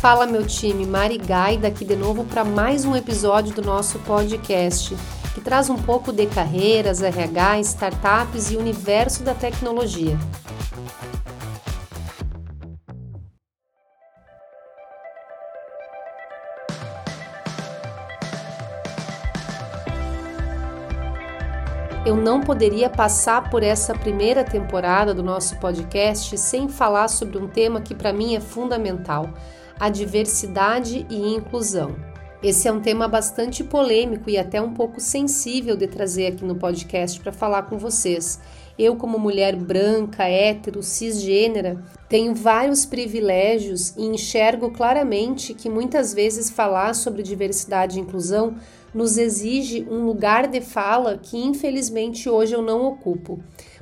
Fala meu time, Mari Gaida aqui de novo para mais um episódio do nosso podcast, que traz um pouco de carreiras, RH, startups e universo da tecnologia. eu não poderia passar por essa primeira temporada do nosso podcast sem falar sobre um tema que para mim é fundamental: a diversidade e inclusão. Esse é um tema bastante polêmico e até um pouco sensível de trazer aqui no podcast para falar com vocês. Eu, como mulher branca, hétero, cisgênera, tenho vários privilégios e enxergo claramente que muitas vezes falar sobre diversidade e inclusão nos exige um lugar de fala que infelizmente hoje eu não ocupo.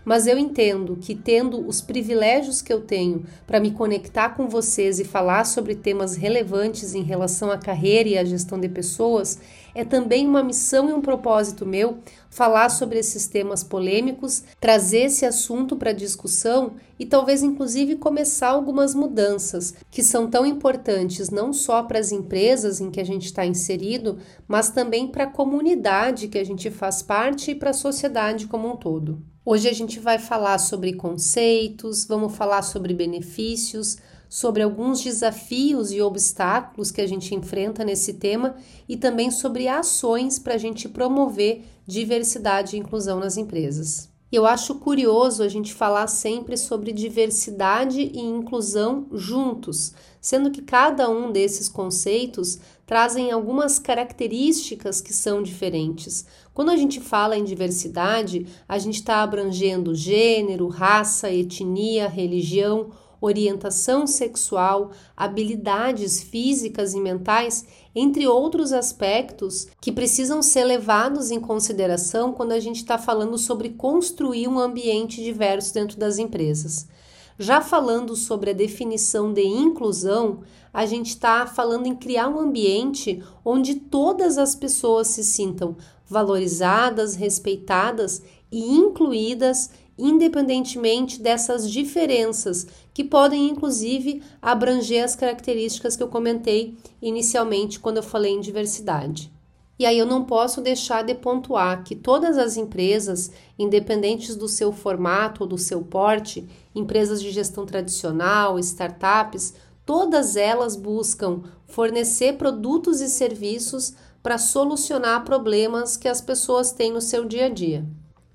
Mas eu entendo que, tendo os privilégios que eu tenho para me conectar com vocês e falar sobre temas relevantes em relação à carreira e à gestão de pessoas, é também uma missão e um propósito meu falar sobre esses temas polêmicos, trazer esse assunto para discussão e talvez inclusive começar algumas mudanças que são tão importantes não só para as empresas em que a gente está inserido, mas também para a comunidade que a gente faz parte e para a sociedade como um todo. Hoje a gente vai falar sobre conceitos, vamos falar sobre benefícios, sobre alguns desafios e obstáculos que a gente enfrenta nesse tema e também sobre ações para a gente promover diversidade e inclusão nas empresas. Eu acho curioso a gente falar sempre sobre diversidade e inclusão juntos, sendo que cada um desses conceitos trazem algumas características que são diferentes. Quando a gente fala em diversidade, a gente está abrangendo gênero, raça, etnia, religião, orientação sexual, habilidades físicas e mentais, entre outros aspectos que precisam ser levados em consideração quando a gente está falando sobre construir um ambiente diverso dentro das empresas. Já falando sobre a definição de inclusão, a gente está falando em criar um ambiente onde todas as pessoas se sintam valorizadas, respeitadas e incluídas independentemente dessas diferenças, que podem inclusive abranger as características que eu comentei inicialmente quando eu falei em diversidade. E aí eu não posso deixar de pontuar que todas as empresas, independentes do seu formato ou do seu porte, empresas de gestão tradicional, startups, todas elas buscam fornecer produtos e serviços para solucionar problemas que as pessoas têm no seu dia a dia.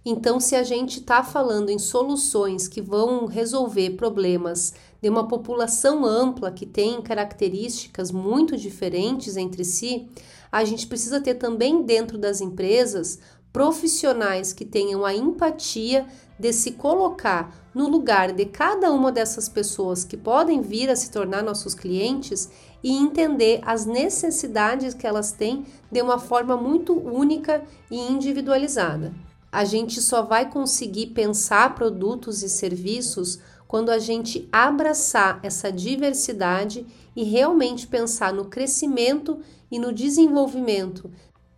Então, se a gente está falando em soluções que vão resolver problemas de uma população ampla que tem características muito diferentes entre si, a gente precisa ter também dentro das empresas profissionais que tenham a empatia de se colocar no lugar de cada uma dessas pessoas que podem vir a se tornar nossos clientes e entender as necessidades que elas têm de uma forma muito única e individualizada. A gente só vai conseguir pensar produtos e serviços quando a gente abraçar essa diversidade e realmente pensar no crescimento e no desenvolvimento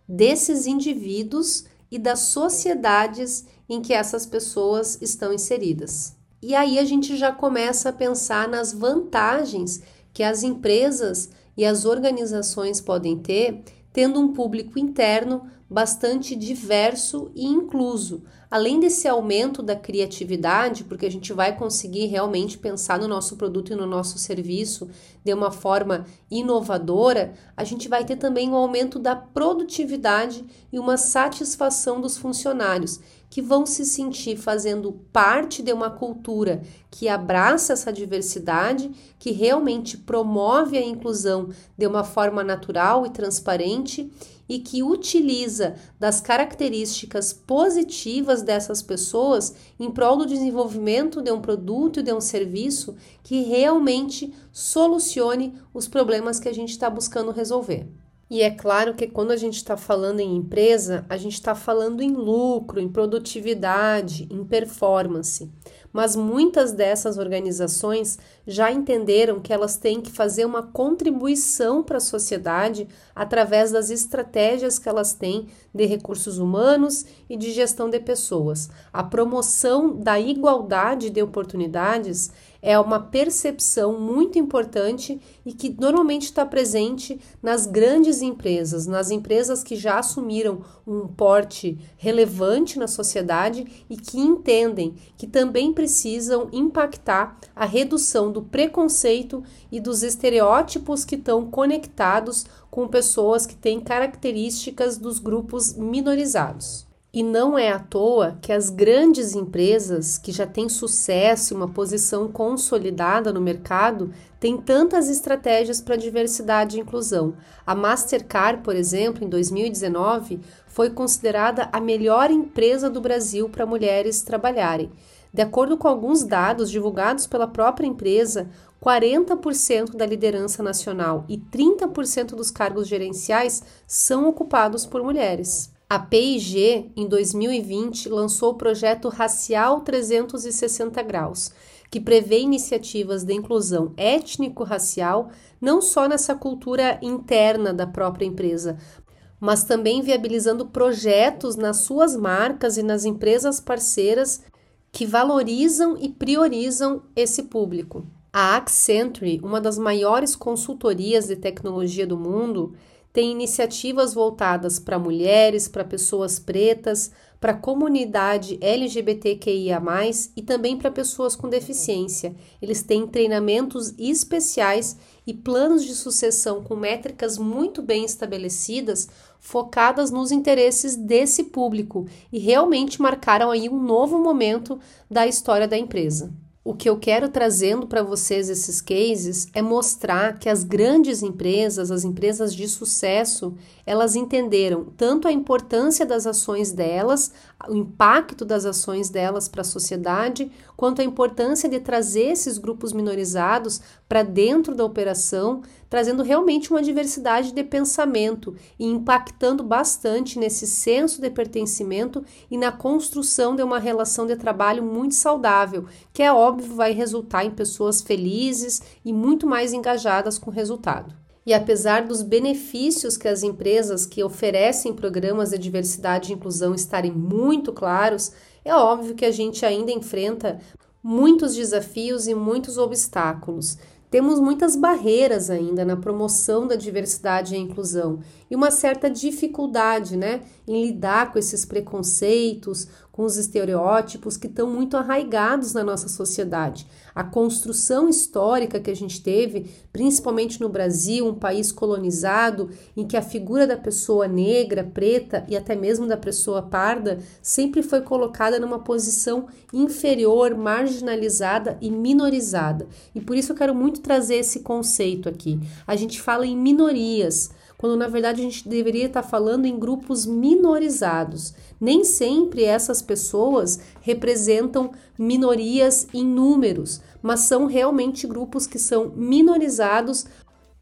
desses indivíduos e das sociedades em que essas pessoas estão inseridas. E aí a gente já começa a pensar nas vantagens que as empresas e as organizações podem ter tendo um público interno bastante diverso e incluso. Além desse aumento da criatividade, porque a gente vai conseguir realmente pensar no nosso produto e no nosso serviço de uma forma inovadora, a gente vai ter também um aumento da produtividade e uma satisfação dos funcionários, que vão se sentir fazendo parte de uma cultura que abraça essa diversidade, que realmente promove a inclusão de uma forma natural e transparente e que utiliza das características positivas dessas pessoas em prol do desenvolvimento de um produto e de um serviço que realmente solucione os problemas que a gente está buscando resolver. E é claro que quando a gente está falando em empresa, a gente está falando em lucro, em produtividade, em performance. mas muitas dessas organizações já entenderam que elas têm que fazer uma contribuição para a sociedade através das estratégias que elas têm de recursos humanos e de gestão de pessoas. A promoção da igualdade de oportunidades é uma percepção muito importante e que normalmente está presente nas grandes empresas, nas empresas que já assumiram um porte relevante na sociedade e que entendem que também precisam impactar a redução do preconceito e dos estereótipos que estão conectados com pessoas que têm características dos grupos minorizados. E não é à toa que as grandes empresas que já têm sucesso e uma posição consolidada no mercado têm tantas estratégias para diversidade e inclusão. A Mastercard, por exemplo, em 2019, foi considerada a melhor empresa do Brasil para mulheres trabalharem. De acordo com alguns dados divulgados pela própria empresa, 40% da liderança nacional e 30% dos cargos gerenciais são ocupados por mulheres. A PIG, em 2020, lançou o projeto Racial 360 Graus, que prevê iniciativas de inclusão étnico-racial não só nessa cultura interna da própria empresa, mas também viabilizando projetos nas suas marcas e nas empresas parceiras que valorizam e priorizam esse público. A Accenture, uma das maiores consultorias de tecnologia do mundo, tem iniciativas voltadas para mulheres, para pessoas pretas, para a comunidade LGBTQIA, e também para pessoas com deficiência. Eles têm treinamentos especiais e planos de sucessão com métricas muito bem estabelecidas, focadas nos interesses desse público e realmente marcaram aí um novo momento da história da empresa. O que eu quero trazendo para vocês esses cases é mostrar que as grandes empresas, as empresas de sucesso, elas entenderam tanto a importância das ações delas, o impacto das ações delas para a sociedade, quanto a importância de trazer esses grupos minorizados para dentro da operação, trazendo realmente uma diversidade de pensamento e impactando bastante nesse senso de pertencimento e na construção de uma relação de trabalho muito saudável, que é óbvio vai resultar em pessoas felizes e muito mais engajadas com o resultado. E apesar dos benefícios que as empresas que oferecem programas de diversidade e inclusão estarem muito claros, é óbvio que a gente ainda enfrenta muitos desafios e muitos obstáculos. Temos muitas barreiras ainda na promoção da diversidade e inclusão e uma certa dificuldade né, em lidar com esses preconceitos, com os estereótipos que estão muito arraigados na nossa sociedade. A construção histórica que a gente teve, principalmente no Brasil, um país colonizado, em que a figura da pessoa negra, preta e até mesmo da pessoa parda sempre foi colocada numa posição inferior, marginalizada e minorizada. E por isso eu quero muito trazer esse conceito aqui. A gente fala em minorias quando na verdade a gente deveria estar falando em grupos minorizados. Nem sempre essas pessoas representam minorias em números, mas são realmente grupos que são minorizados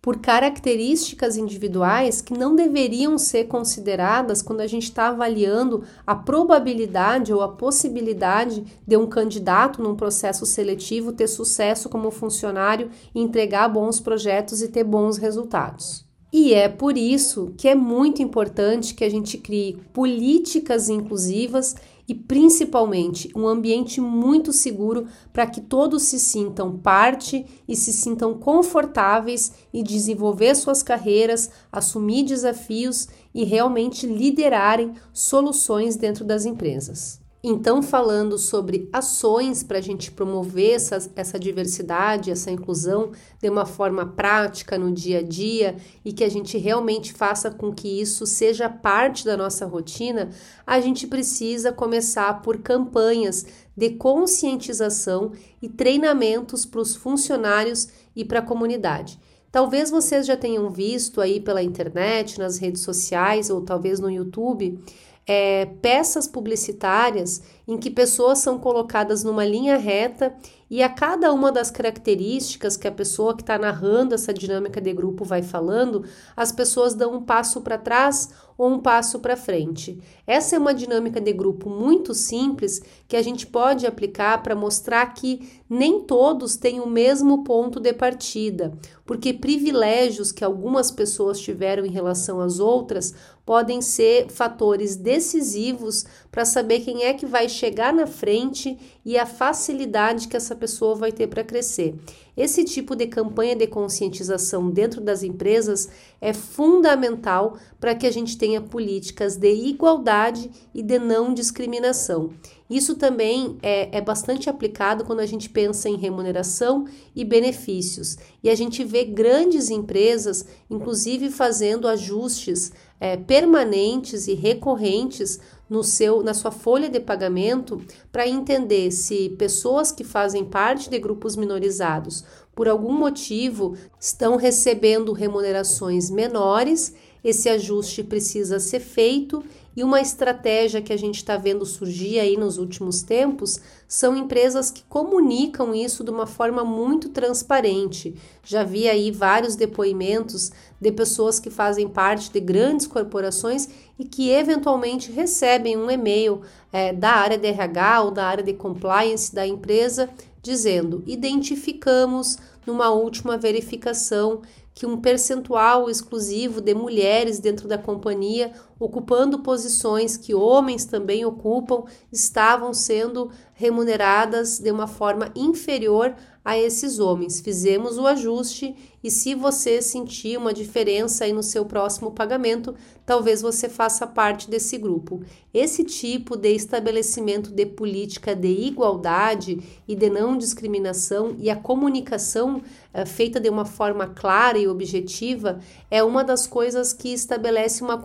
por características individuais que não deveriam ser consideradas quando a gente está avaliando a probabilidade ou a possibilidade de um candidato num processo seletivo ter sucesso como funcionário entregar bons projetos e ter bons resultados. E é por isso que é muito importante que a gente crie políticas inclusivas e principalmente um ambiente muito seguro para que todos se sintam parte e se sintam confortáveis em desenvolver suas carreiras, assumir desafios e realmente liderarem soluções dentro das empresas. Então, falando sobre ações para a gente promover essa, essa diversidade, essa inclusão de uma forma prática no dia a dia e que a gente realmente faça com que isso seja parte da nossa rotina, a gente precisa começar por campanhas de conscientização e treinamentos para os funcionários e para a comunidade. Talvez vocês já tenham visto aí pela internet, nas redes sociais ou talvez no YouTube é, peças publicitárias em que pessoas são colocadas numa linha reta e a cada uma das características que a pessoa que está narrando essa dinâmica de grupo vai falando, as pessoas dão um passo para trás ou um passo para frente. Essa é uma dinâmica de grupo muito simples que a gente pode aplicar para mostrar que nem todos têm o mesmo ponto de partida, porque privilégios que algumas pessoas tiveram em relação às outras podem ser fatores decisivos para saber quem é que vai chegar na frente e a facilidade que essa pessoa vai ter para crescer. Esse tipo de campanha de conscientização dentro das empresas é fundamental para que a gente tenha políticas de igualdade e de não discriminação. Isso também é, é bastante aplicado quando a gente pensa em remuneração e benefícios. E a gente vê grandes empresas, inclusive, fazendo ajustes é, permanentes e recorrentes no seu, na sua folha de pagamento para entender se pessoas que fazem parte de grupos minorizados por algum motivo estão recebendo remunerações menores, esse ajuste precisa ser feito e uma estratégia que a gente está vendo surgir aí nos últimos tempos são empresas que comunicam isso de uma forma muito transparente. Já vi aí vários depoimentos de pessoas que fazem parte de grandes corporações e que eventualmente recebem um e-mail é, da área de RH ou da área de compliance da empresa dizendo: identificamos numa última verificação que um percentual exclusivo de mulheres dentro da companhia, ocupando posições que homens também ocupam, estavam sendo remuneradas de uma forma inferior a esses homens. Fizemos o ajuste e se você sentir uma diferença aí no seu próximo pagamento, talvez você faça parte desse grupo. Esse tipo de estabelecimento de política de igualdade e de não discriminação e a comunicação é, feita de uma forma clara e objetiva é uma das coisas que estabelece uma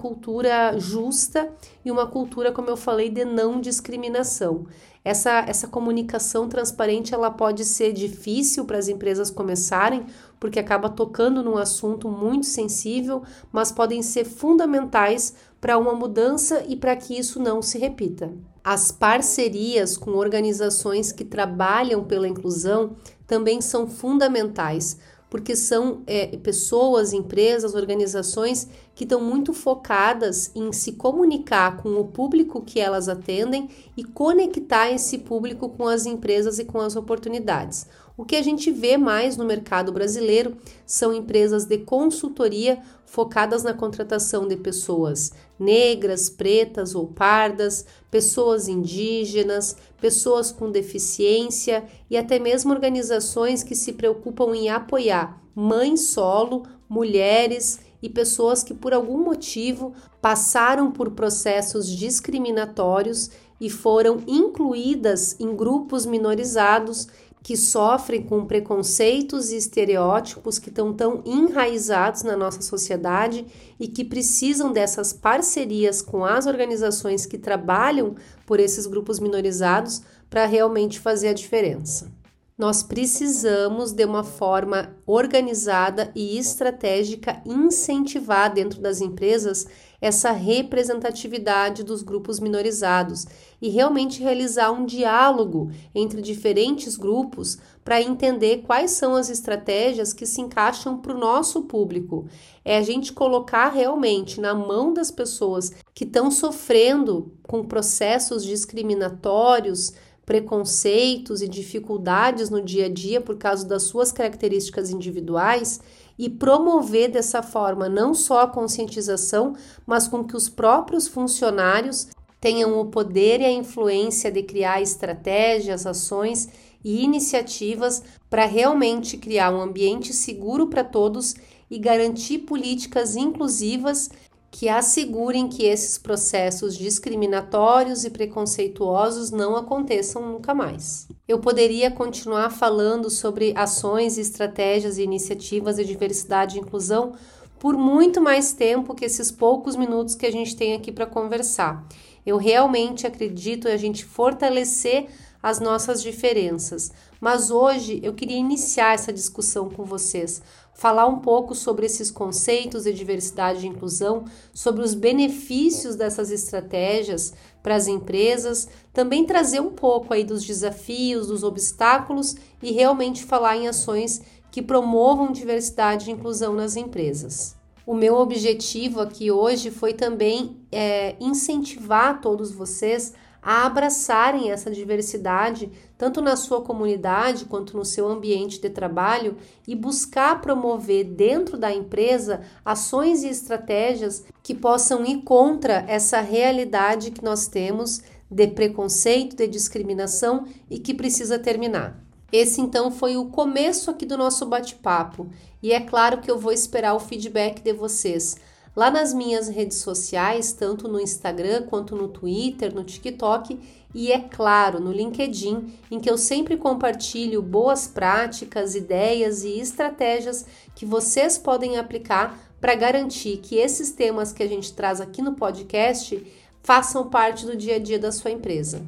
justa e uma cultura, como eu falei, de não discriminação. Essa, essa comunicação transparente ela pode ser difícil para as empresas começarem, porque acaba tocando num assunto muito sensível, mas podem ser fundamentais para uma mudança e para que isso não se repita. As parcerias com organizações que trabalham pela inclusão também são fundamentais, porque são é, pessoas, empresas, organizações que estão muito focadas em se comunicar com o público que elas atendem e conectar esse público com as empresas e com as oportunidades. O que a gente vê mais no mercado brasileiro são empresas de consultoria focadas na contratação de pessoas negras, pretas ou pardas, pessoas indígenas, pessoas com deficiência e até mesmo organizações que se preocupam em apoiar mães solo, mulheres e pessoas que por algum motivo passaram por processos discriminatórios e foram incluídas em grupos minorizados que sofrem com preconceitos e estereótipos que estão tão enraizados na nossa sociedade e que precisam dessas parcerias com as organizações que trabalham por esses grupos minorizados para realmente fazer a diferença. Nós precisamos, de uma forma organizada e estratégica, incentivar dentro das empresas essa representatividade dos grupos minorizados e realmente realizar um diálogo entre diferentes grupos para entender quais são as estratégias que se encaixam para o nosso público. É a gente colocar realmente na mão das pessoas que estão sofrendo com processos discriminatórios preconceitos e dificuldades no dia a dia por causa das suas características individuais e promover dessa forma não só a conscientização, mas com que os próprios funcionários tenham o poder e a influência de criar estratégias, ações e iniciativas para realmente criar um ambiente seguro para todos e garantir políticas inclusivas que assegurem que esses processos discriminatórios e preconceituosos não aconteçam nunca mais. Eu poderia continuar falando sobre ações, estratégias e iniciativas de diversidade e inclusão por muito mais tempo que esses poucos minutos que a gente tem aqui para conversar. Eu realmente acredito em a gente fortalecer as nossas diferenças, mas hoje eu queria iniciar essa discussão com vocês, falar um pouco sobre esses conceitos de diversidade e inclusão, sobre os benefícios dessas estratégias para as empresas, também trazer um pouco aí dos desafios, dos obstáculos e realmente falar em ações que promovam diversidade e inclusão nas empresas. O meu objetivo aqui hoje foi também é, incentivar todos vocês a abraçarem essa diversidade, tanto na sua comunidade quanto no seu ambiente de trabalho, e buscar promover dentro da empresa ações e estratégias que possam ir contra essa realidade que nós temos de preconceito, de discriminação e que precisa terminar. Esse então foi o começo aqui do nosso bate-papo e é claro que eu vou esperar o feedback de vocês lá nas minhas redes sociais, tanto no Instagram quanto no Twitter, no TikTok e é claro no LinkedIn, em que eu sempre compartilho boas práticas, ideias e estratégias que vocês podem aplicar para garantir que esses temas que a gente traz aqui no podcast façam parte do dia a dia da sua empresa.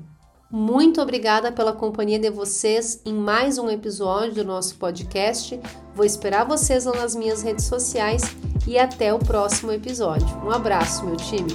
Muito obrigada pela companhia de vocês em mais um episódio do nosso podcast. Vou esperar vocês lá nas minhas redes sociais e até o próximo episódio. Um abraço, meu time!